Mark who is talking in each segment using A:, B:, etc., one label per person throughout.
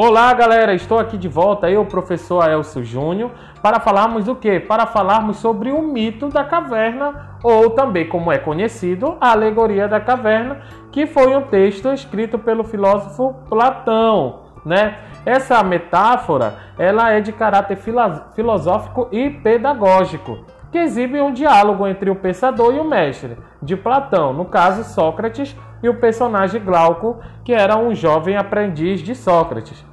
A: Olá, galera, estou aqui de volta, eu, professor Elcio Júnior, para falarmos do que? Para falarmos sobre o mito da caverna, ou também como é conhecido, a alegoria da caverna, que foi um texto escrito pelo filósofo Platão, né? Essa metáfora, ela é de caráter filosófico e pedagógico, que exibe um diálogo entre o pensador e o mestre, de Platão, no caso Sócrates, e o personagem Glauco, que era um jovem aprendiz de Sócrates.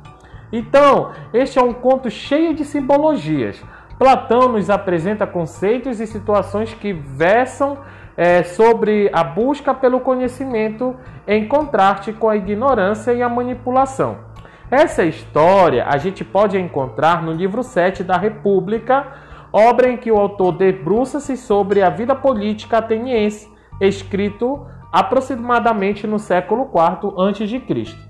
A: Então, este é um conto cheio de simbologias. Platão nos apresenta conceitos e situações que versam é, sobre a busca pelo conhecimento em contraste com a ignorância e a manipulação. Essa história a gente pode encontrar no livro 7 da República, obra em que o autor debruça-se sobre a vida política ateniense, escrito aproximadamente no século IV a.C.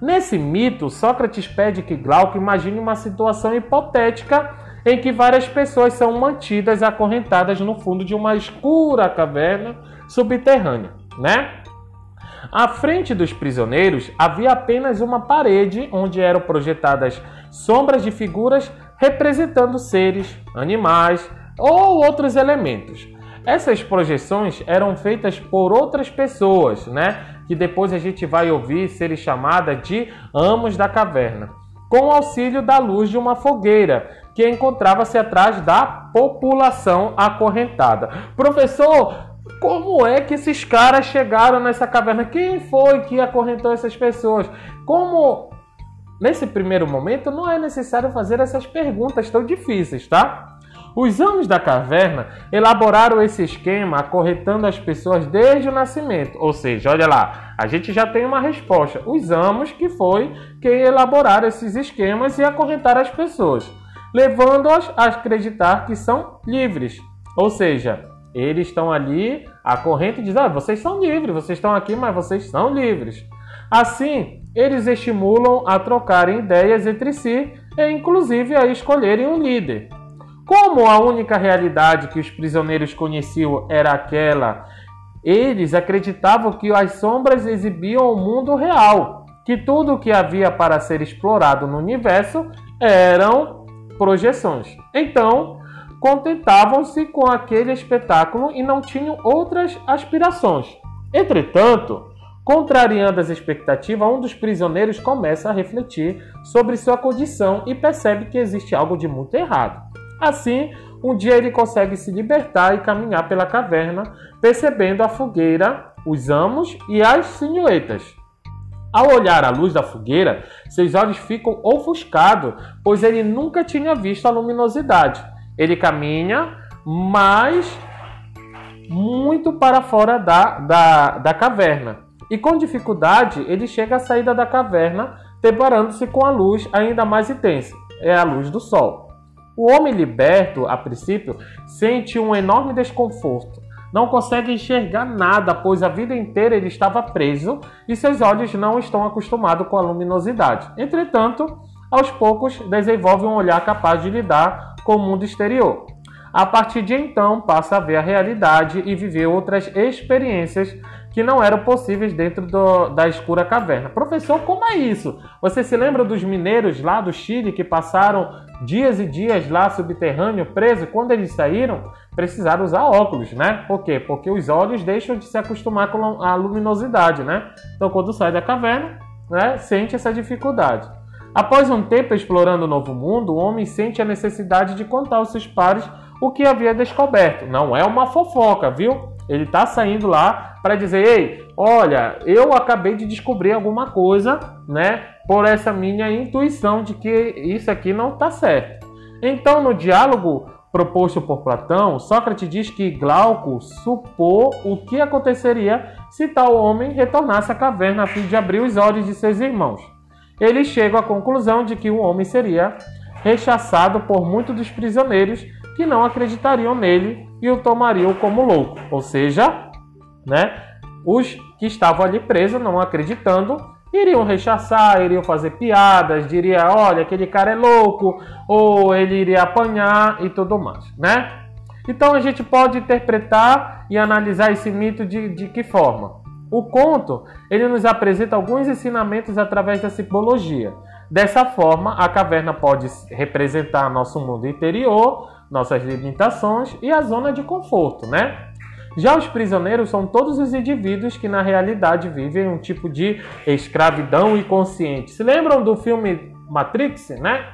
A: Nesse mito, Sócrates pede que Glauco imagine uma situação hipotética em que várias pessoas são mantidas acorrentadas no fundo de uma escura caverna subterrânea, né? À frente dos prisioneiros havia apenas uma parede onde eram projetadas sombras de figuras representando seres, animais ou outros elementos. Essas projeções eram feitas por outras pessoas, né? Que depois a gente vai ouvir serem chamadas de amos da caverna, com o auxílio da luz de uma fogueira que encontrava-se atrás da população acorrentada. Professor, como é que esses caras chegaram nessa caverna? Quem foi que acorrentou essas pessoas? Como nesse primeiro momento não é necessário fazer essas perguntas tão difíceis, tá? Os anos da caverna elaboraram esse esquema acorretando as pessoas desde o nascimento. Ou seja, olha lá, a gente já tem uma resposta. Os amos que foi quem elaboraram esses esquemas e acorrentaram as pessoas, levando-as a acreditar que são livres. Ou seja, eles estão ali, a corrente diz: ah, vocês são livres, vocês estão aqui, mas vocês são livres. Assim, eles estimulam a trocarem ideias entre si e, inclusive, a escolherem um líder. Como a única realidade que os prisioneiros conheciam era aquela, eles acreditavam que as sombras exibiam o mundo real, que tudo o que havia para ser explorado no universo eram projeções. Então, contentavam-se com aquele espetáculo e não tinham outras aspirações. Entretanto, contrariando as expectativas, um dos prisioneiros começa a refletir sobre sua condição e percebe que existe algo de muito errado. Assim, um dia ele consegue se libertar e caminhar pela caverna, percebendo a fogueira, os amos e as silhuetas. Ao olhar a luz da fogueira, seus olhos ficam ofuscados, pois ele nunca tinha visto a luminosidade. Ele caminha, mas muito para fora da, da, da caverna. E com dificuldade, ele chega à saída da caverna, deparando-se com a luz ainda mais intensa é a luz do sol. O homem liberto, a princípio, sente um enorme desconforto. Não consegue enxergar nada, pois a vida inteira ele estava preso e seus olhos não estão acostumados com a luminosidade. Entretanto, aos poucos desenvolve um olhar capaz de lidar com o mundo exterior. A partir de então, passa a ver a realidade e viver outras experiências que não eram possíveis dentro do, da escura caverna. Professor, como é isso? Você se lembra dos mineiros lá do Chile que passaram dias e dias lá subterrâneo, preso? Quando eles saíram, precisaram usar óculos, né? Por quê? Porque os olhos deixam de se acostumar com a luminosidade, né? Então, quando sai da caverna, né, sente essa dificuldade. Após um tempo explorando o novo mundo, o homem sente a necessidade de contar aos seus pares o que havia descoberto. Não é uma fofoca, viu? Ele está saindo lá para dizer: ei, olha, eu acabei de descobrir alguma coisa, né? Por essa minha intuição de que isso aqui não está certo. Então, no diálogo proposto por Platão, Sócrates diz que Glauco supôs o que aconteceria se tal homem retornasse à caverna a fim de abrir os olhos de seus irmãos. Ele chega à conclusão de que o homem seria rechaçado por muitos dos prisioneiros que não acreditariam nele e o tomariam como louco. Ou seja, né, os que estavam ali presos, não acreditando, iriam rechaçar, iriam fazer piadas, diria, olha, aquele cara é louco, ou ele iria apanhar e tudo mais, né? Então a gente pode interpretar e analisar esse mito de, de que forma? O conto, ele nos apresenta alguns ensinamentos através da simbologia. Dessa forma, a caverna pode representar nosso mundo interior, nossas limitações e a zona de conforto, né? Já os prisioneiros são todos os indivíduos que na realidade vivem um tipo de escravidão inconsciente. Se lembram do filme Matrix, né?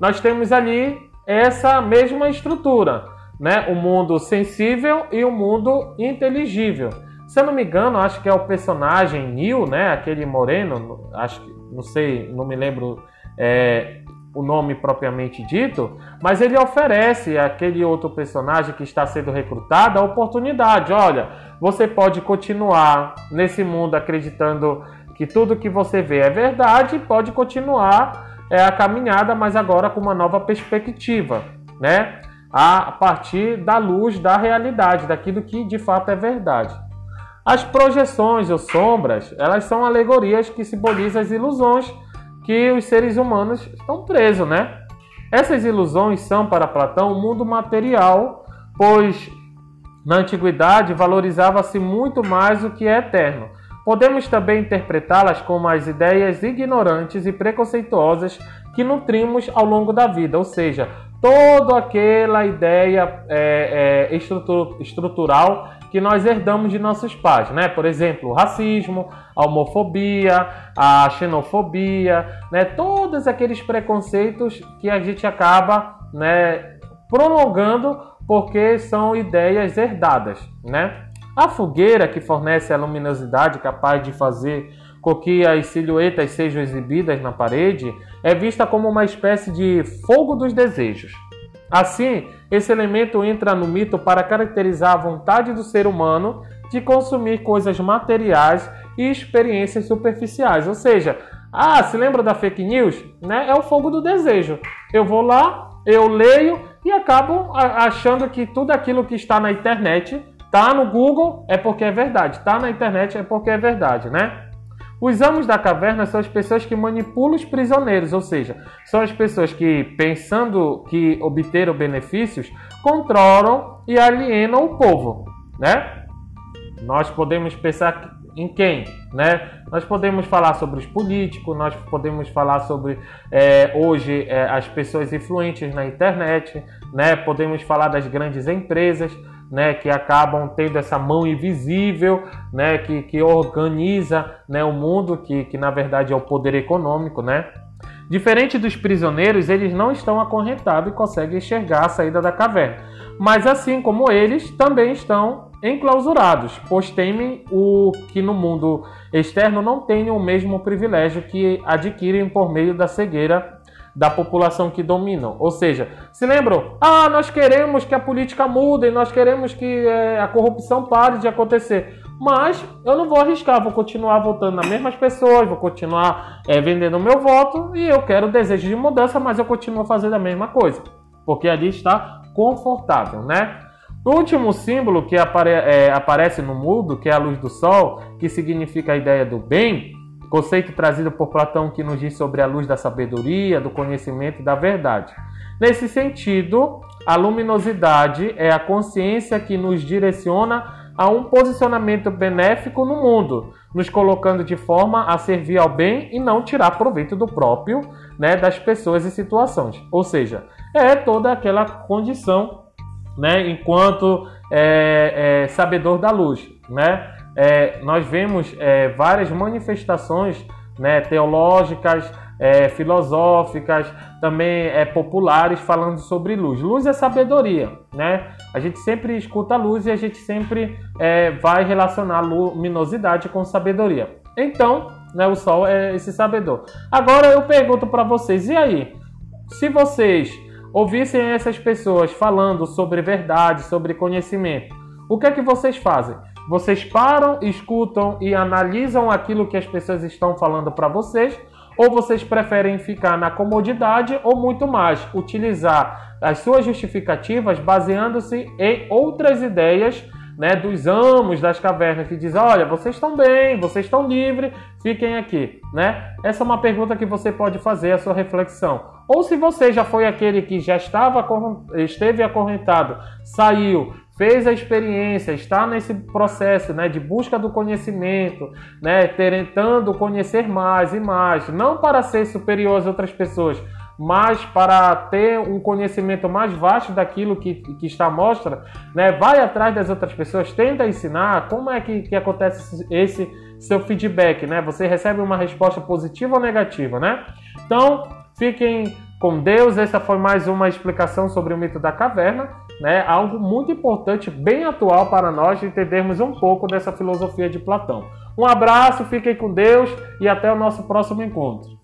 A: Nós temos ali essa mesma estrutura, né? O mundo sensível e o mundo inteligível. Se eu não me engano, acho que é o personagem Neil, né? Aquele moreno, acho que não sei, não me lembro é, o nome propriamente dito, mas ele oferece àquele outro personagem que está sendo recrutado a oportunidade. Olha, você pode continuar nesse mundo acreditando que tudo que você vê é verdade, pode continuar é, a caminhada, mas agora com uma nova perspectiva, né? A partir da luz da realidade, daquilo que de fato é verdade. As projeções ou sombras, elas são alegorias que simbolizam as ilusões que os seres humanos estão presos, né? Essas ilusões são para Platão o mundo material, pois na antiguidade valorizava-se muito mais o que é eterno. Podemos também interpretá-las como as ideias ignorantes e preconceituosas que nutrimos ao longo da vida, ou seja, toda aquela ideia é, é, estrutural que nós herdamos de nossos pais, né? Por exemplo, o racismo, a homofobia, a xenofobia, né? Todos aqueles preconceitos que a gente acaba, né, prolongando porque são ideias herdadas, né? A fogueira que fornece a luminosidade capaz de fazer com que as silhuetas sejam exibidas na parede é vista como uma espécie de fogo dos desejos. Assim, esse elemento entra no mito para caracterizar a vontade do ser humano de consumir coisas materiais e experiências superficiais. Ou seja, ah, se lembra da fake news? Né? É o fogo do desejo. Eu vou lá, eu leio e acabo achando que tudo aquilo que está na internet, tá no Google, é porque é verdade. Tá na internet é porque é verdade, né? Os amos da caverna são as pessoas que manipulam os prisioneiros, ou seja, são as pessoas que, pensando que obteram benefícios, controlam e alienam o povo, né? Nós podemos pensar em quem, né? Nós podemos falar sobre os políticos, nós podemos falar sobre é, hoje é, as pessoas influentes na internet, né? Podemos falar das grandes empresas né, que acabam tendo essa mão invisível, né, que, que organiza né, o mundo, que, que na verdade é o poder econômico, né? Diferente dos prisioneiros, eles não estão acorrentados e conseguem enxergar a saída da caverna. Mas assim como eles, também estão enclausurados, pois temem o que no mundo externo não tenham o mesmo privilégio que adquirem por meio da cegueira da população que dominam. Ou seja, se lembram? Ah, nós queremos que a política mude, nós queremos que é, a corrupção pare de acontecer. Mas eu não vou arriscar, vou continuar votando nas mesmas pessoas, vou continuar é, vendendo o meu voto e eu quero desejo de mudança, mas eu continuo fazendo a mesma coisa. Porque ali está confortável, né? O último símbolo que apare é, aparece no mundo, que é a luz do sol, que significa a ideia do bem, conceito trazido por Platão que nos diz sobre a luz da sabedoria, do conhecimento e da verdade. Nesse sentido, a luminosidade é a consciência que nos direciona a um posicionamento benéfico no mundo, nos colocando de forma a servir ao bem e não tirar proveito do próprio, né, das pessoas e situações. Ou seja, é toda aquela condição, né, enquanto é, é, sabedor da luz, né? É, nós vemos é, várias manifestações né, teológicas, é, filosóficas, também é, populares falando sobre luz. Luz é sabedoria, né? A gente sempre escuta luz e a gente sempre é, vai relacionar luminosidade com sabedoria. Então, né, o sol é esse sabedor. Agora eu pergunto para vocês, e aí? Se vocês ouvissem essas pessoas falando sobre verdade, sobre conhecimento, o que é que vocês fazem? Vocês param, escutam e analisam aquilo que as pessoas estão falando para vocês, ou vocês preferem ficar na comodidade ou muito mais utilizar as suas justificativas baseando-se em outras ideias né, dos amos das cavernas que dizem: olha, vocês estão bem, vocês estão livres, fiquem aqui. Né? Essa é uma pergunta que você pode fazer a sua reflexão. Ou se você já foi aquele que já estava esteve acorrentado, saiu, fez a experiência, está nesse processo né, de busca do conhecimento, né, tentando conhecer mais e mais, não para ser superior às outras pessoas, mas para ter um conhecimento mais vasto daquilo que, que está à mostra, né, vai atrás das outras pessoas, tenta ensinar como é que, que acontece esse seu feedback, né? Você recebe uma resposta positiva ou negativa, né? Então, fiquem com Deus. Essa foi mais uma explicação sobre o mito da caverna, né? Algo muito importante, bem atual para nós entendermos um pouco dessa filosofia de Platão. Um abraço, fiquem com Deus e até o nosso próximo encontro.